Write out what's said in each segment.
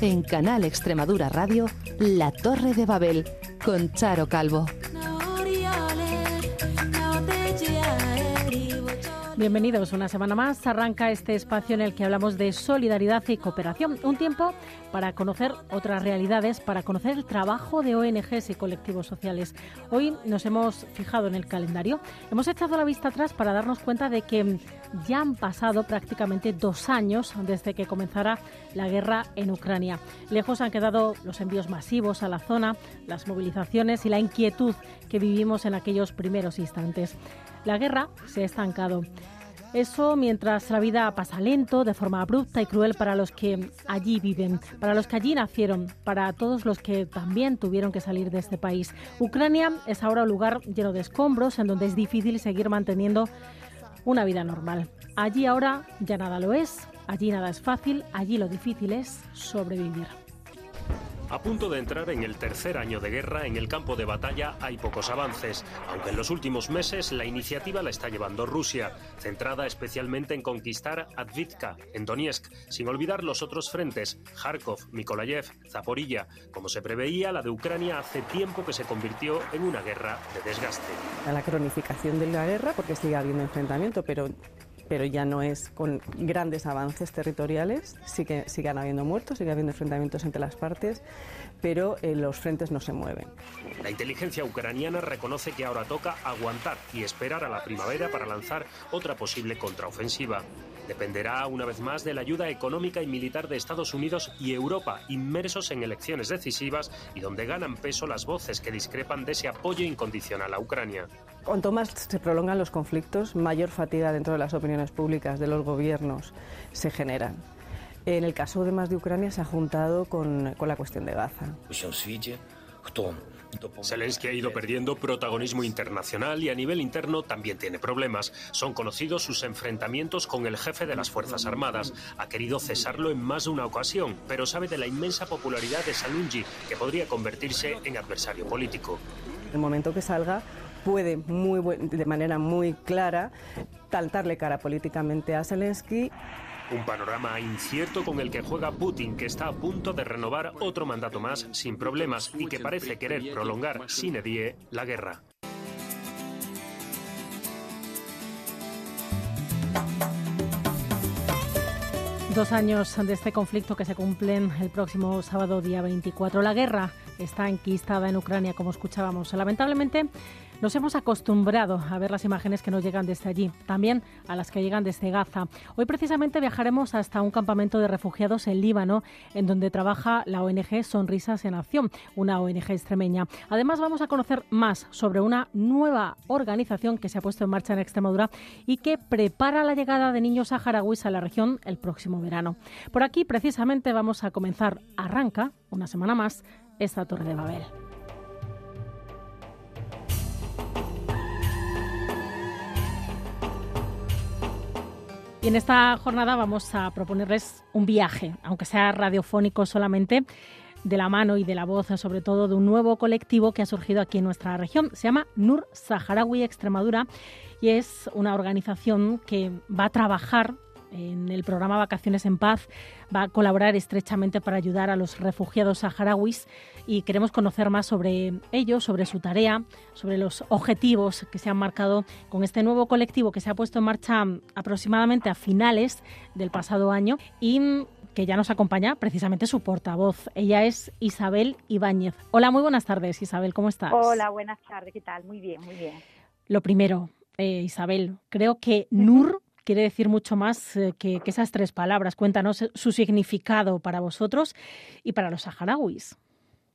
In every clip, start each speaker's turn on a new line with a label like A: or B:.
A: En Canal Extremadura Radio, La Torre de Babel, con Charo Calvo.
B: Bienvenidos una semana más. Arranca este espacio en el que hablamos de solidaridad y cooperación. Un tiempo para conocer otras realidades, para conocer el trabajo de ONGs y colectivos sociales. Hoy nos hemos fijado en el calendario. Hemos echado la vista atrás para darnos cuenta de que ya han pasado prácticamente dos años desde que comenzara la guerra en Ucrania. Lejos han quedado los envíos masivos a la zona, las movilizaciones y la inquietud que vivimos en aquellos primeros instantes. La guerra se ha estancado. Eso mientras la vida pasa lento, de forma abrupta y cruel para los que allí viven, para los que allí nacieron, para todos los que también tuvieron que salir de este país. Ucrania es ahora un lugar lleno de escombros en donde es difícil seguir manteniendo una vida normal. Allí ahora ya nada lo es, allí nada es fácil, allí lo difícil es sobrevivir.
C: A punto de entrar en el tercer año de guerra, en el campo de batalla hay pocos avances, aunque en los últimos meses la iniciativa la está llevando Rusia, centrada especialmente en conquistar Advitka, en Donetsk, sin olvidar los otros frentes, Kharkov, Mikolayev, Zaporilla. Como se preveía, la de Ucrania hace tiempo que se convirtió en una guerra de desgaste.
D: La cronificación de la guerra, porque sigue habiendo enfrentamiento, pero pero ya no es con grandes avances territoriales, sigue, siguen habiendo muertos, sigue habiendo enfrentamientos entre las partes, pero eh, los frentes no se mueven.
C: La inteligencia ucraniana reconoce que ahora toca aguantar y esperar a la primavera para lanzar otra posible contraofensiva. Dependerá una vez más de la ayuda económica y militar de Estados Unidos y Europa, inmersos en elecciones decisivas y donde ganan peso las voces que discrepan de ese apoyo incondicional a Ucrania.
D: Cuanto más se prolongan los conflictos, mayor fatiga dentro de las opiniones públicas de los gobiernos se generan. En el caso de más de Ucrania se ha juntado con, con la cuestión de Gaza.
C: Zelensky ha ido perdiendo protagonismo internacional y a nivel interno también tiene problemas. Son conocidos sus enfrentamientos con el jefe de las Fuerzas Armadas. Ha querido cesarlo en más de una ocasión, pero sabe de la inmensa popularidad de Salunji, que podría convertirse en adversario político.
D: El momento que salga puede muy de manera muy clara taltarle cara políticamente a Zelensky.
C: Un panorama incierto con el que juega Putin, que está a punto de renovar otro mandato más sin problemas y que parece querer prolongar sin edie la guerra.
B: Dos años de este conflicto que se cumplen el próximo sábado día 24. La guerra está enquistada en Ucrania, como escuchábamos. Lamentablemente, nos hemos acostumbrado a ver las imágenes que nos llegan desde allí, también a las que llegan desde Gaza. Hoy precisamente viajaremos hasta un campamento de refugiados en Líbano, en donde trabaja la ONG Sonrisas en Acción, una ONG extremeña. Además vamos a conocer más sobre una nueva organización que se ha puesto en marcha en Extremadura y que prepara la llegada de niños saharauis a la región el próximo verano. Por aquí precisamente vamos a comenzar, arranca una semana más, esta Torre de Babel. Y en esta jornada vamos a proponerles un viaje, aunque sea radiofónico solamente, de la mano y de la voz, sobre todo de un nuevo colectivo que ha surgido aquí en nuestra región. Se llama Nur Saharaui Extremadura y es una organización que va a trabajar en el programa Vacaciones en Paz, va a colaborar estrechamente para ayudar a los refugiados saharauis y queremos conocer más sobre ellos, sobre su tarea, sobre los objetivos que se han marcado con este nuevo colectivo que se ha puesto en marcha aproximadamente a finales del pasado año y que ya nos acompaña precisamente su portavoz. Ella es Isabel Ibáñez. Hola, muy buenas tardes, Isabel, ¿cómo estás?
E: Hola, buenas tardes, ¿qué tal? Muy bien, muy bien.
B: Lo primero, eh, Isabel, creo que NUR quiere decir mucho más eh, que, esas tres palabras. Cuéntanos su significado para vosotros y para los saharauis.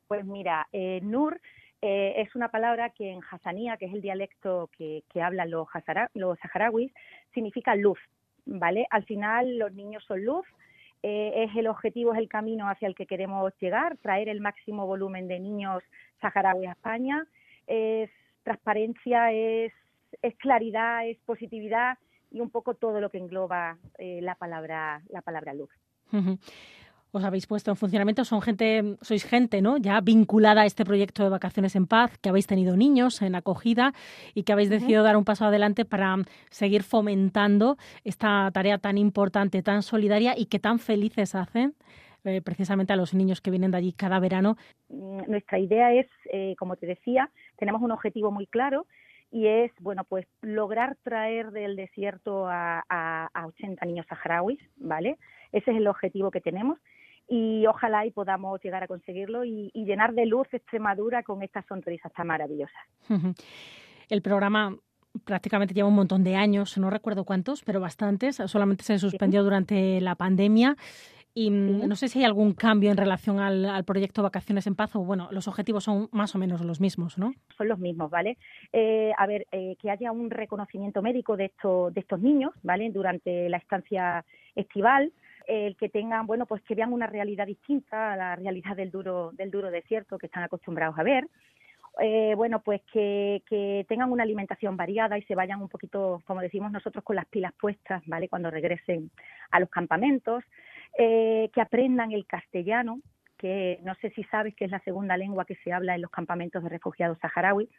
E: Pues mira, eh, Nur eh, es una palabra que en Hassanía, que es el dialecto que, hablan los, los saharauis, significa luz, ¿vale? Al final los niños son luz, es el objetivo, es el camino hacia el que queremos llegar, traer el máximo volumen de niños saharauis a España, es transparencia, es, es claridad, es positividad y un poco todo lo que engloba eh, la palabra la palabra luz.
B: os habéis puesto en funcionamiento. Son gente, sois gente, ¿no? Ya vinculada a este proyecto de vacaciones en paz, que habéis tenido niños en acogida y que habéis decidido dar un paso adelante para seguir fomentando esta tarea tan importante, tan solidaria y que tan felices hacen eh, precisamente a los niños que vienen de allí cada verano.
E: Mm, nuestra idea es, eh, como te decía, tenemos un objetivo muy claro y es, bueno, pues lograr traer del desierto a, a 80 niños saharauis, ¿vale? Ese es el objetivo que tenemos y ojalá y podamos llegar a conseguirlo y, llenar de luz Extremadura con estas sonrisas tan maravillosas.
B: El programa prácticamente lleva un montón de años, no recuerdo cuántos, pero bastantes. Solamente se suspendió durante la pandemia. Y mm, no sé si hay algún cambio en relación al, proyecto Vacaciones en Paz o, bueno, los objetivos son más o menos los mismos, ¿no?
E: Son los mismos, ¿vale? Eh, a ver, eh, que haya un reconocimiento médico de, estos de estos niños, ¿vale? Durante la estancia estival, el que tengan, bueno, pues que vean una realidad distinta a la realidad del duro, del duro desierto que están acostumbrados a ver. Eh, bueno, pues que, que, tengan una alimentación variada y se vayan un poquito, como decimos nosotros, con las pilas puestas, ¿vale? Cuando regresen a los campamentos, eh, que aprendan el castellano, que no sé si sabes que es la segunda lengua que se habla en los campamentos de refugiados saharauis,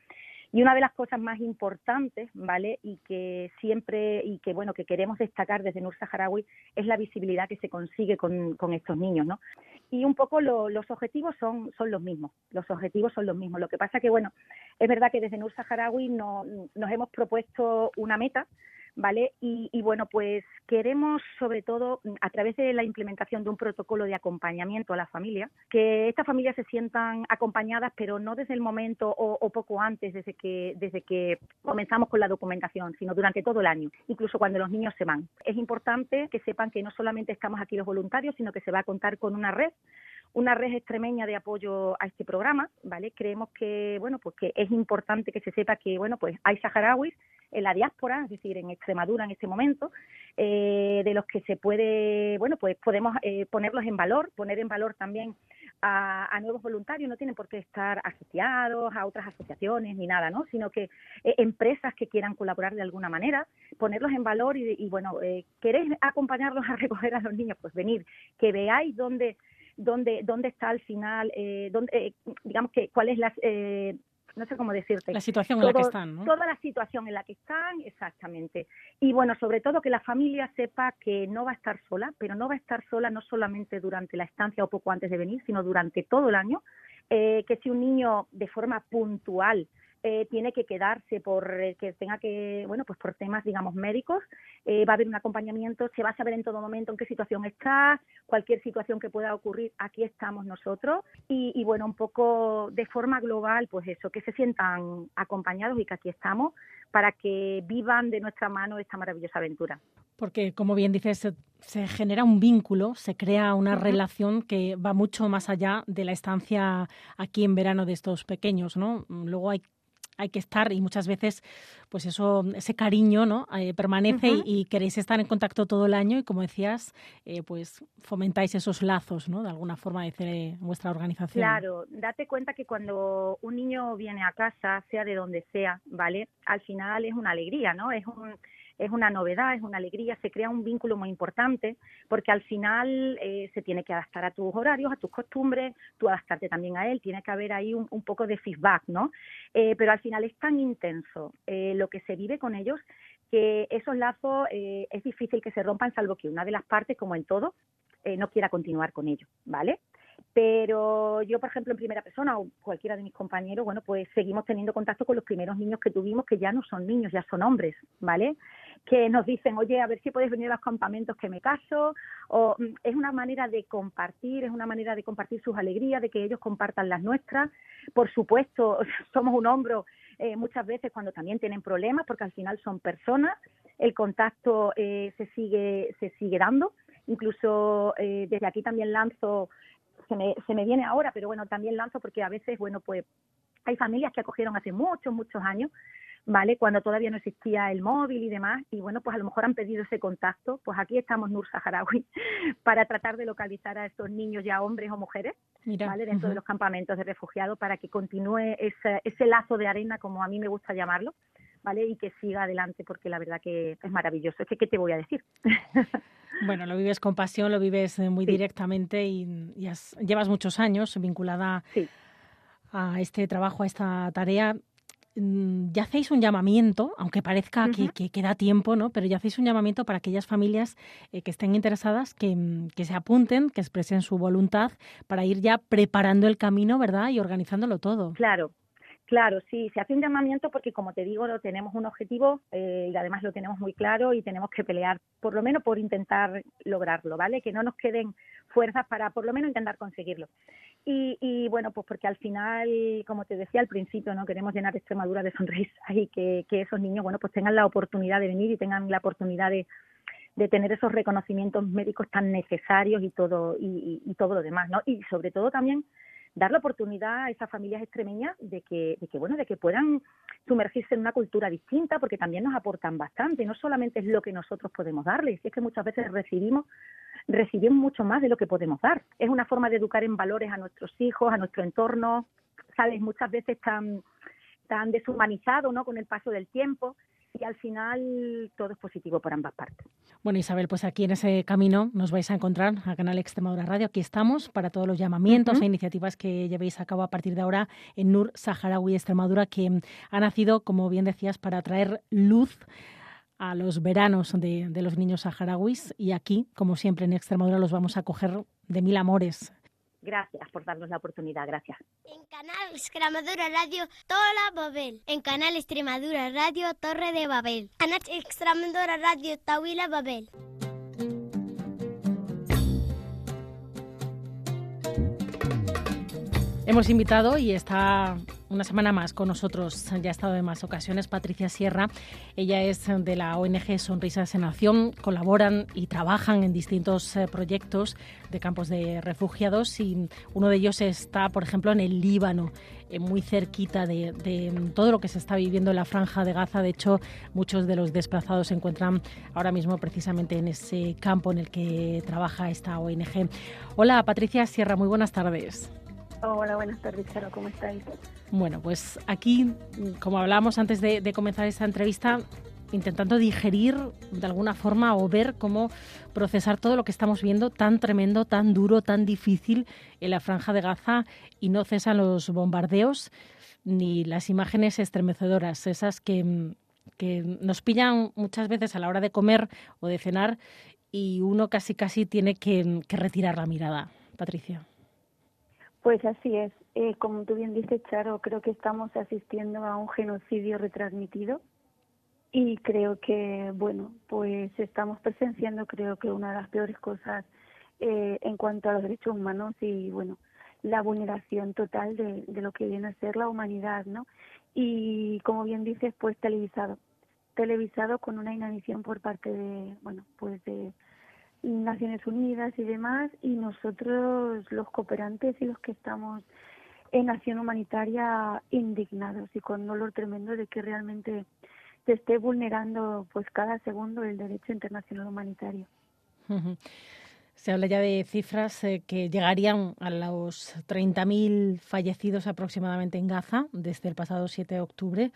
E: y una de las cosas más importantes, ¿vale? Y que siempre, y que bueno, que queremos destacar desde Nur Saharaui, es la visibilidad que se consigue con, estos niños, ¿no? Y un poco los objetivos son, son los mismos, los objetivos son los mismos. Lo que pasa que, bueno, es verdad que desde Nur Saharaui no, nos hemos propuesto una meta, ¿vale? Y, bueno, pues queremos sobre todo a través de la implementación de un protocolo de acompañamiento a la familia, que estas familias se sientan acompañadas, pero no desde el momento o, poco antes, desde que, desde que comenzamos con la documentación, sino durante todo el año, incluso cuando los niños se van. Es importante que sepan que no solamente estamos aquí los voluntarios, sino que se va a contar con una red una red extremeña de apoyo a este programa, ¿vale? Creemos que, bueno, pues que es importante que se sepa que, bueno, pues hay saharauis en la diáspora, es decir, en Extremadura en este momento, eh, de los que se puede, bueno, pues podemos eh, ponerlos en valor, poner en valor también a, nuevos voluntarios, no tienen por qué estar asociados a otras asociaciones ni nada, ¿no? Sino que eh, empresas que quieran colaborar de alguna manera, ponerlos en valor y, y bueno, ¿queréis acompañarlos a recoger a los niños? Pues venir, que veáis dónde dónde, dónde está al final, eh, dónde, digamos que cuál es la, eh, no sé cómo decirte.
B: La situación en la que están, ¿no?
E: Toda la situación en la que están, exactamente. Y bueno, sobre todo que la familia sepa que no va a estar sola, pero no va a estar sola no solamente durante la estancia o poco antes de venir, sino durante todo el año. Eh, que si un niño de forma puntual eh, tiene que quedarse por eh, que tenga que, bueno, pues por temas, digamos, médicos, eh, va a haber un acompañamiento, se va a saber en todo momento en qué situación está, cualquier situación que pueda ocurrir, aquí estamos nosotros y, y bueno, un poco de forma global, pues eso, que se sientan acompañados y que aquí estamos para que vivan de nuestra mano esta maravillosa aventura.
B: Porque, como bien dices, se, genera un vínculo, se crea una relación que va mucho más allá de la estancia aquí en verano de estos pequeños, ¿no? Luego hay hay que estar y muchas veces pues eso ese cariño no eh, permanece y, queréis estar en contacto todo el año y como decías eh, pues fomentáis esos lazos no de alguna forma de vuestra organización.
E: Claro date cuenta que cuando un niño viene a casa sea de donde sea vale al final es una alegría no es un es una novedad, es una alegría, se crea un vínculo muy importante porque al final eh, se tiene que adaptar a tus horarios, a tus costumbres, tú adaptarte también a él, tiene que haber ahí un, poco de feedback, ¿no? Eh, pero al final es tan intenso eh, lo que se vive con ellos que esos lazos es difícil que se rompan salvo que una de las partes, como en todo, no quiera continuar con ellos, ¿vale? Pero yo, por ejemplo, en primera persona o cualquiera de mis compañeros, bueno, pues seguimos teniendo contacto con los primeros niños que tuvimos, que ya no son niños, ya son hombres, ¿vale? Que nos dicen, oye, a ver si puedes venir a los campamentos que me caso, o mm, es una manera de compartir, es una manera de compartir sus alegrías, de que ellos compartan las nuestras. Por supuesto, somos un hombro eh, muchas veces cuando también tienen problemas, porque al final son personas, el contacto eh, se sigue se sigue dando. Incluso eh, desde aquí también lanzo se me, se me viene ahora, pero bueno, también lanzo porque a veces, bueno, pues hay familias que acogieron hace muchos, muchos años, ¿vale? Cuando todavía no existía el móvil y demás, y bueno, pues a lo mejor han pedido ese contacto, pues aquí estamos Nur Saharaui para tratar de localizar a estos niños ya hombres o mujeres, ¿vale? Dentro de los campamentos de refugiados para que continúe ese, ese lazo de arena, como a mí me gusta llamarlo, ¿vale? Y que siga adelante, porque la verdad que es maravilloso. Es que, ¿qué te voy a decir?
B: Bueno, lo vives con pasión, lo vives eh, muy directamente y, llevas muchos años vinculada a este trabajo, a esta tarea. Mm, ya hacéis un llamamiento, aunque parezca que, queda tiempo, ¿no? Pero ya hacéis un llamamiento para aquellas familias eh, que estén interesadas, que, mm, que, se apunten, que expresen su voluntad para ir ya preparando el camino, ¿verdad? Y organizándolo todo.
E: Claro, Claro, sí, se hace un llamamiento porque, como te digo, tenemos un objetivo eh, y además lo tenemos muy claro y tenemos que pelear, por lo menos por intentar lograrlo, ¿vale? Que no nos queden fuerzas para, por lo menos, intentar conseguirlo. Y, bueno, pues porque al final, como te decía al principio, no queremos llenar Extremadura de sonrisas y que, esos niños, bueno, pues tengan la oportunidad de venir y tengan la oportunidad de, tener esos reconocimientos médicos tan necesarios y todo y, y todo lo demás, ¿no? Y sobre todo también dar la oportunidad a esas familias extremeñas de que, de que, bueno, de que puedan sumergirse en una cultura distinta, porque también nos aportan bastante, no solamente es lo que nosotros podemos darles, es que muchas veces recibimos, recibimos mucho más de lo que podemos dar. Es una forma de educar en valores a nuestros hijos, a nuestro entorno, sabes, muchas veces tan, tan deshumanizado, ¿no? Con el paso del tiempo y al final todo es positivo por ambas partes.
B: Bueno, Isabel, pues aquí en ese camino nos vais a encontrar a Canal Extremadura Radio. Aquí estamos para todos los llamamientos e iniciativas que llevéis a cabo a partir de ahora en NUR Saharaui Extremadura, que ha nacido, como bien decías, para traer luz a los veranos de, de los niños saharauis. Y aquí, como siempre en Extremadura, los vamos a coger de mil amores
E: Gracias por darnos la oportunidad, gracias.
F: En Canal Extremadura Radio Tola Babel. En Canal Extremadura Radio Torre de Babel. Canal Extremadura Radio Tawila Babel.
B: Hemos invitado y está una semana más con nosotros, ya ha estado en más ocasiones, Patricia Sierra. Ella es de la ONG Sonrisas en Acción, colaboran y trabajan en distintos eh, proyectos de campos de refugiados y uno de ellos está, por ejemplo, en el Líbano, eh, muy cerquita de, de, todo lo que se está viviendo en la franja de Gaza. De hecho, muchos de los desplazados se encuentran ahora mismo precisamente en ese campo en el que trabaja esta ONG. Hola, Patricia Sierra, muy buenas tardes.
G: Hola, buenas tardes, Charo, ¿cómo estáis?
B: Bueno, pues aquí, como hablábamos antes de, comenzar esta entrevista, intentando digerir de alguna forma o ver cómo procesar todo lo que estamos viendo tan tremendo, tan duro, tan difícil en la franja de Gaza y no cesan los bombardeos ni las imágenes estremecedoras, esas que, que nos pillan muchas veces a la hora de comer o de cenar y uno casi casi tiene que retirar la mirada. Patricia.
G: Pues así es. Eh, como tú bien dices, Charo, creo que estamos asistiendo a un genocidio retransmitido y creo que, bueno, pues estamos presenciando, creo que una de las peores cosas eh, en cuanto a los derechos humanos y, bueno, la vulneración total de, de lo que viene a ser la humanidad, ¿no? Y como bien dices, pues televisado, televisado con una inanición por parte de, bueno, pues de Naciones Unidas y demás, y nosotros los cooperantes y los que estamos en acción humanitaria indignados y con dolor tremendo de que realmente se esté vulnerando pues cada segundo el derecho internacional humanitario.
B: Se habla ya de cifras eh, que llegarían a los 30.000 fallecidos aproximadamente en Gaza desde el pasado 7 de octubre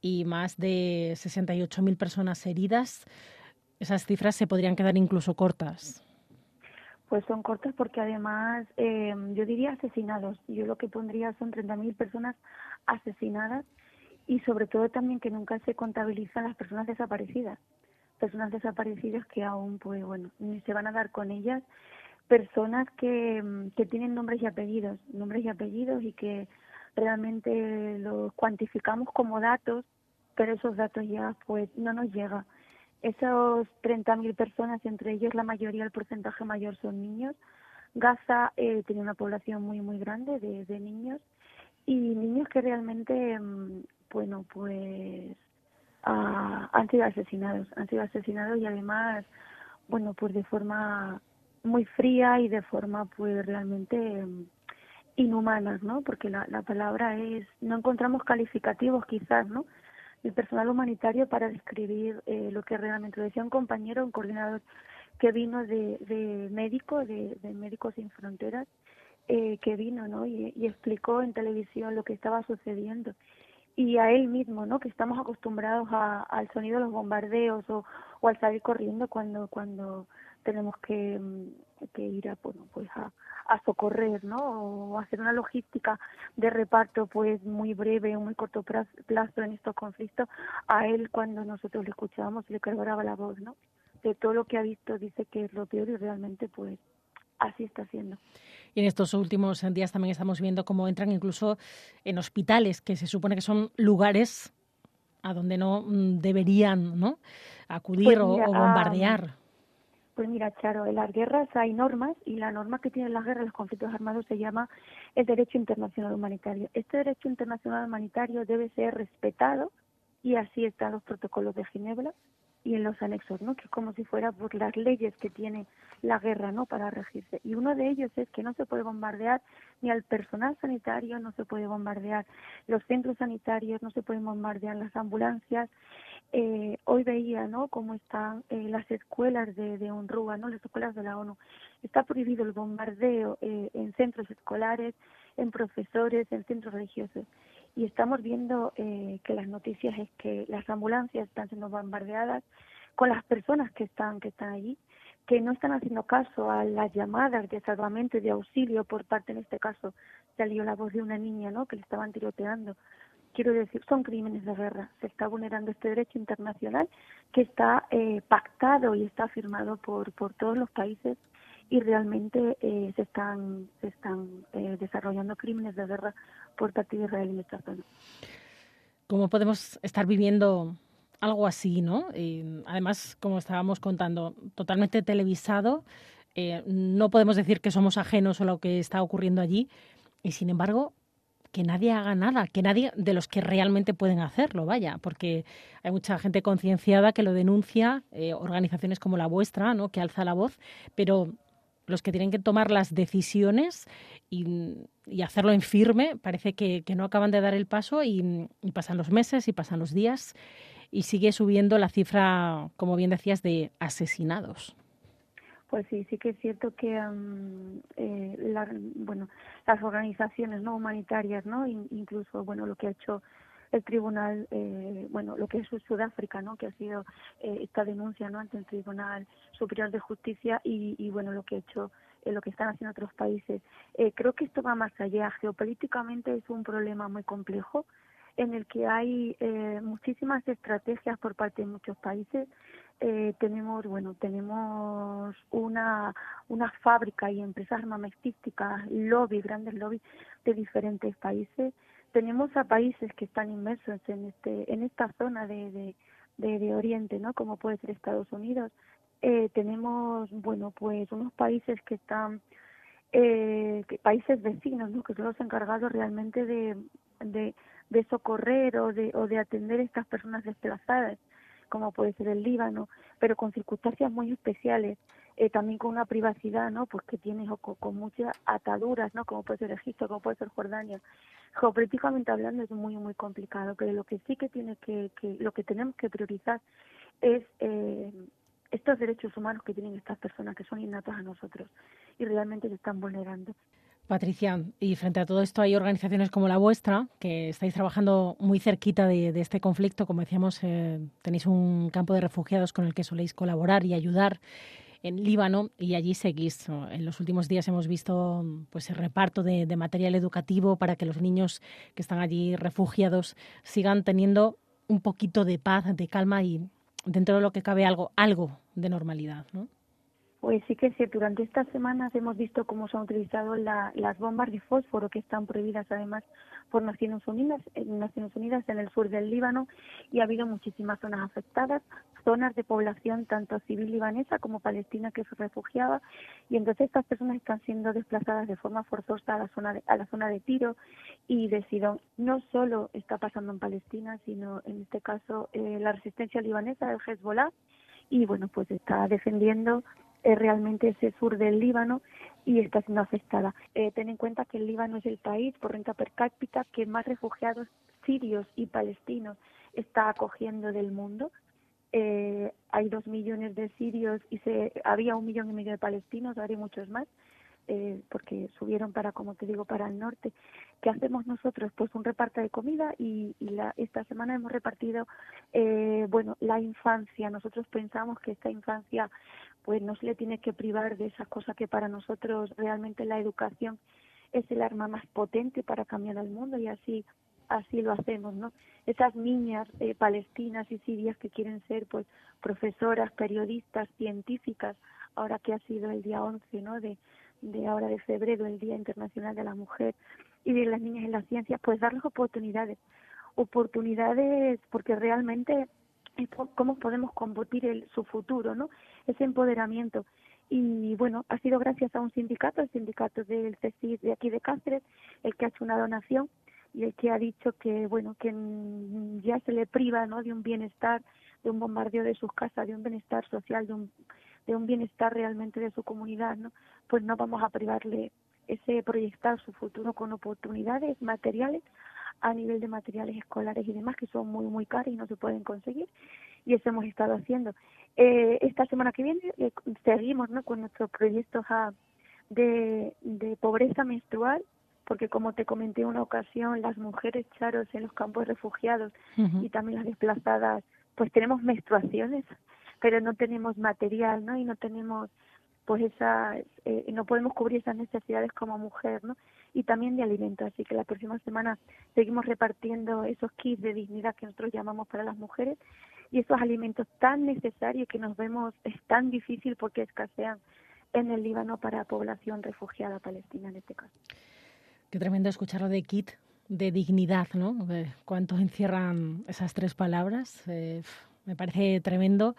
B: y más de 68.000 personas heridas esas cifras se podrían quedar incluso cortas.
G: Pues son cortas porque además eh, yo diría asesinados. Yo lo que pondría son 30.000 personas asesinadas y sobre todo también que nunca se contabilizan las personas desaparecidas. Personas desaparecidas que aún, pues bueno, ni se van a dar con ellas. Personas que, que tienen nombres y apellidos, nombres y apellidos y que realmente los cuantificamos como datos, pero esos datos ya pues no nos llegan esos 30.000 personas, entre ellos la mayoría, el porcentaje mayor son niños. Gaza eh, tiene una población muy, muy grande de, niños y niños que realmente, mm, bueno, pues ah, han sido asesinados, han sido asesinados y además, bueno, pues de forma muy fría y de forma pues realmente mm, inhumanas, ¿no? Porque la, la palabra es, no encontramos calificativos quizás, ¿no? El personal humanitario para describir eh, lo que realmente lo decía un compañero, un coordinador que vino de, de médico, de, Médicos Sin Fronteras, eh, que vino ¿no? Y, explicó en televisión lo que estaba sucediendo. y a él mismo, ¿no? Que estamos acostumbrados a, al sonido de los bombardeos o, o al salir corriendo cuando cuando tenemos que, mm, que ir a bueno pues a, a socorrer, ¿no? O hacer una logística de reparto pues muy breve, muy corto plazo en estos conflictos. A él cuando nosotros le escuchábamos le cargaba la voz, ¿no? De todo lo que ha visto dice que es lo peor y realmente pues así está siendo.
B: Y en estos últimos días también estamos viendo cómo entran incluso en hospitales, que se supone que son lugares a donde no mm, deberían ¿no? acudir pues o, bombardear.
G: Pues mira, Charo, en las guerras hay normas y la norma que tienen las guerras, los conflictos armados, se llama el derecho internacional humanitario. Este derecho internacional humanitario debe ser respetado y así están los protocolos de Ginebra y en los anexos, ¿no? Que es como si fuera por las leyes que tiene la guerra, ¿no? Para regirse. Y uno de ellos es que no se puede bombardear ni al personal sanitario, no se puede bombardear los centros sanitarios, no se pueden bombardear las ambulancias. Eh, hoy veía, ¿no? Cómo están eh, las escuelas de, de UNRWA, ¿no? Las escuelas de la ONU. Está prohibido el bombardeo eh, en centros escolares, en profesores, en centros religiosos y estamos viendo eh, que las noticias es que las ambulancias están siendo bombardeadas con las personas que están que están allí que no están haciendo caso a las llamadas de salvamento y de auxilio por parte en este caso salió la voz de una niña no que le estaban tiroteando. Quiero decir son crímenes de guerra. Se está vulnerando este derecho internacional que está eh, pactado y está firmado por por todos los países y realmente eh, se están, se están eh, desarrollando crímenes de guerra por parte Israel en esta zona.
B: ¿Cómo podemos estar viviendo algo así, no? Además, como estábamos contando, totalmente televisado. Eh, no podemos decir que somos ajenos a lo que está ocurriendo allí y, sin embargo, que nadie haga nada, que nadie de los que realmente pueden hacerlo, vaya, porque hay mucha gente concienciada que lo denuncia, organizaciones como la vuestra, ¿no? que alza la voz, pero los que tienen que tomar las decisiones y, hacerlo en firme, parece que, no acaban de dar el paso y, pasan los meses y pasan los días y sigue subiendo la cifra, como bien decías, de asesinados.
G: Pues sí, sí que es cierto que eh, bueno, las organizaciones no humanitarias, no, incluso bueno lo que ha hecho el tribunal, eh, bueno, lo que es Sudáfrica, ¿no? Que ha sido eh, esta denuncia, ¿no? Ante el Tribunal Superior de Justicia y, y bueno, lo que ha hecho eh, lo que están haciendo otros países. Eh, creo que esto va más allá. Geopolíticamente es un problema muy complejo en el que hay eh, muchísimas estrategias por parte de muchos países. Eh, tenemos, bueno, tenemos una, una fábrica y empresas armamentísticas, lobby, grandes lobbies de diferentes países tenemos a países que están inmersos en este en esta zona de, de, de, Oriente, ¿no? Como puede ser Estados Unidos. Eh, tenemos, bueno, pues unos países que están, eh, países vecinos, ¿no? Que son los encargados realmente de, de, de socorrer o de, o de atender a estas personas desplazadas, como puede ser el Líbano, pero con circunstancias muy especiales. Eh, también con una privacidad, ¿no? Pues que tienes con, con, muchas ataduras, ¿no? Como puede ser Egipto, como puede ser Jordania. Geopolíticamente hablando es muy, muy complicado, pero lo que sí que tiene que, que lo que tenemos que priorizar es eh, estos derechos humanos que tienen estas personas, que son innatos a nosotros y realmente se están vulnerando.
B: Patricia, y frente a todo esto hay organizaciones como la vuestra, que estáis trabajando muy cerquita de, de este conflicto. Como decíamos, eh, tenéis un campo de refugiados con el que soléis colaborar y ayudar en Líbano y allí seguís. En los últimos días hemos visto pues el reparto de, material educativo para que los niños que están allí refugiados sigan teniendo un poquito de paz, de calma y dentro de lo que cabe algo, algo de normalidad, ¿no?
G: Pues sí que sí, durante estas semanas hemos visto cómo se han utilizado las bombas de fósforo que están prohibidas además por Naciones Unidas, en Naciones Unidas en el sur del Líbano y ha habido muchísimas zonas afectadas, zonas de población tanto civil libanesa como palestina que se refugiaba y entonces estas personas están siendo desplazadas de forma forzosa a la zona de, a la zona de Tiro y de Sidón. No solo está pasando en Palestina, sino en este caso eh, la resistencia libanesa del Hezbollah y bueno, pues está defendiendo es realmente ese sur del Líbano y está siendo afectada. Eh, ten en cuenta que el Líbano es el país por renta per cápita que más refugiados sirios y palestinos está acogiendo del mundo. Eh, hay dos millones de sirios y se, había un millón y medio de palestinos, ahora hay muchos más. Eh, porque subieron para, como te digo, para el norte. ¿Qué hacemos nosotros? Pues un reparto de comida y, la, esta semana hemos repartido, eh, bueno, la infancia. Nosotros pensamos que esta infancia, pues no se le tiene que privar de esas cosas que para nosotros realmente la educación es el arma más potente para cambiar el mundo y así así lo hacemos, ¿no? Esas niñas eh, palestinas y sirias que quieren ser, pues, profesoras, periodistas, científicas, ahora que ha sido el día 11, ¿no? De, de ahora de febrero, el Día Internacional de la Mujer y de las niñas en la ciencia, pues darles oportunidades, oportunidades porque realmente cómo podemos combatir el, su futuro, ¿no? Ese empoderamiento. Y bueno, ha sido gracias a un sindicato, el sindicato del CECID de aquí de Cáceres, el que ha hecho una donación y el que ha dicho que bueno que ya se le priva no de un bienestar de un bombardeo de sus casas de un bienestar social de un de un bienestar realmente de su comunidad no pues no vamos a privarle ese proyectar su futuro con oportunidades materiales a nivel de materiales escolares y demás que son muy muy caros y no se pueden conseguir y eso hemos estado haciendo. Eh, esta semana que viene eh, seguimos no con nuestros proyectos de, de pobreza menstrual porque como te comenté en una ocasión, las mujeres charos en los campos refugiados y también las desplazadas, pues tenemos menstruaciones, pero no tenemos material, ¿no? Y no tenemos, pues esa, eh, no podemos cubrir esas necesidades como mujer, ¿no? Y también de alimento, así que la próxima semana seguimos repartiendo esos kits de dignidad que nosotros llamamos para las mujeres y esos alimentos tan necesarios que nos vemos es tan difícil porque escasean en el Líbano para población refugiada palestina en este caso.
B: Qué tremendo escucharlo de kit, de dignidad, ¿no? ¿Cuánto encierran esas tres palabras? Eh, me parece tremendo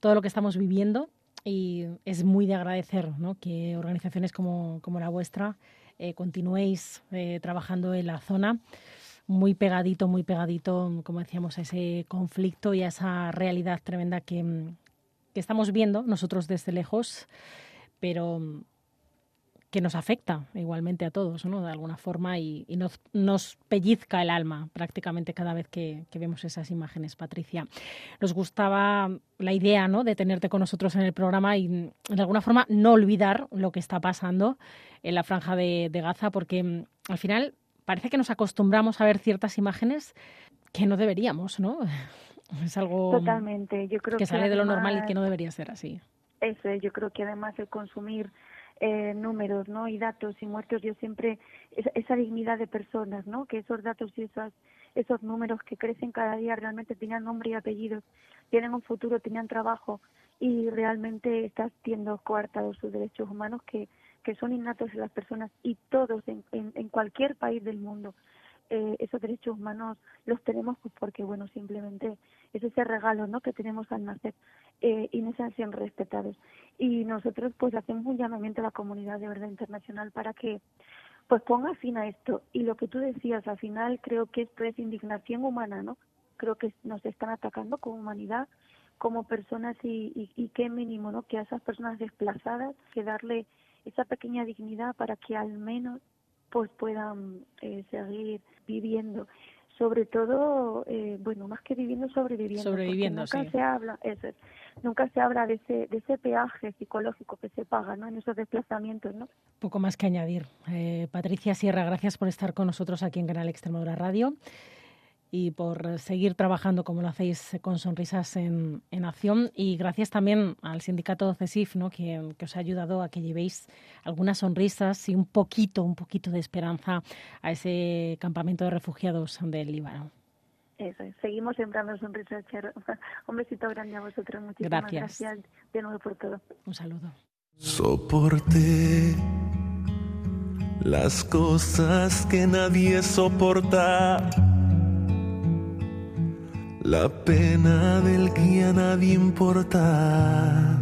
B: todo lo que estamos viviendo y es muy de agradecer ¿no? que organizaciones como, como la vuestra eh, continuéis eh, trabajando en la zona muy pegadito, muy pegadito, como decíamos, a ese conflicto y a esa realidad tremenda que, que estamos viendo nosotros desde lejos, pero que nos afecta igualmente a todos, ¿no? De alguna forma y, nos, nos, pellizca el alma prácticamente cada vez que, vemos esas imágenes, Patricia. Nos gustaba la idea, ¿no? De tenerte con nosotros en el programa y de alguna forma no olvidar lo que está pasando en la franja de, Gaza, porque mm, al final parece que nos acostumbramos a ver ciertas imágenes que no deberíamos, ¿no? Es algo
G: Totalmente. Yo creo
B: que, sale de lo normal y que no debería ser así.
G: Eso, yo creo que además el consumir eh, números no y datos y muertos yo siempre esa, dignidad de personas no que esos datos y esos esos números que crecen cada día realmente tengan nombre y apellidos tienen un futuro tenían trabajo y realmente estás siendo coartados sus derechos humanos que que son innatos en las personas y todos en, en cualquier país del mundo eh, esos derechos humanos los tenemos pues porque bueno simplemente es ese regalo no que tenemos al nacer eh, y no se sido respetados. Y nosotros pues hacemos un llamamiento a la comunidad de verdad internacional para que pues ponga fin a esto. Y lo que tú decías al final creo que esto es indignación humana no creo que nos están atacando como humanidad como personas y, y, y qué mínimo no que a esas personas desplazadas que darle esa pequeña dignidad para que al menos pues puedan eh, seguir viviendo. Sobre todo eh, bueno más que viviendo sobreviviendo
B: sobreviviendo
G: nunca se habla eso nunca se habla de ese de ese peaje psicológico que se paga no en esos desplazamientos no
B: poco más que añadir. Eh, Patricia Sierra gracias por estar con nosotros aquí en Canal Extremadura Radio y por seguir trabajando como lo hacéis con Sonrisas en, en Acción. Y gracias también al sindicato CESIF, ¿no? que, os ha ayudado a que llevéis algunas sonrisas y un poquito, un poquito de esperanza a ese campamento de refugiados del Líbano.
G: Eso, seguimos sembrando sonrisas, Un besito grande a vosotros. Muchísimas gracias. gracias de nuevo por todo.
B: Un saludo.
H: Soporté las cosas que nadie soporta la pena del que a nadie importa.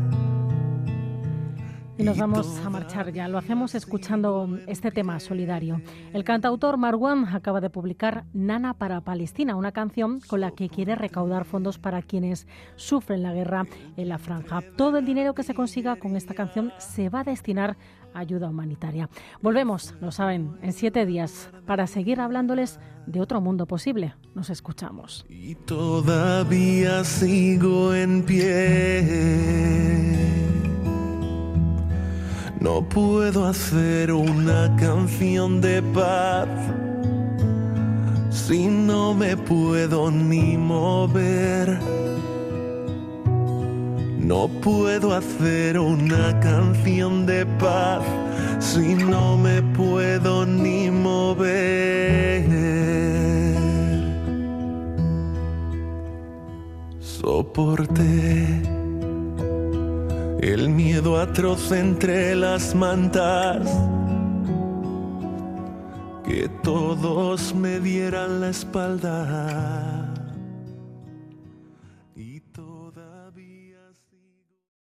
B: Y nos vamos a marchar ya. Lo hacemos escuchando este tema solidario. El cantautor Marwan acaba de publicar Nana para Palestina, una canción con la que quiere recaudar fondos para quienes sufren la guerra en la franja. Todo el dinero que se consiga con esta canción se va a destinar ayuda humanitaria. Volvemos, lo saben, en siete días para seguir hablándoles de otro mundo posible. Nos escuchamos.
H: Y todavía sigo en pie. No puedo hacer una canción de paz si no me puedo ni mover. No puedo hacer una canción de paz si no me puedo ni mover. Soporté el miedo atroz entre las mantas, que todos me dieran la espalda.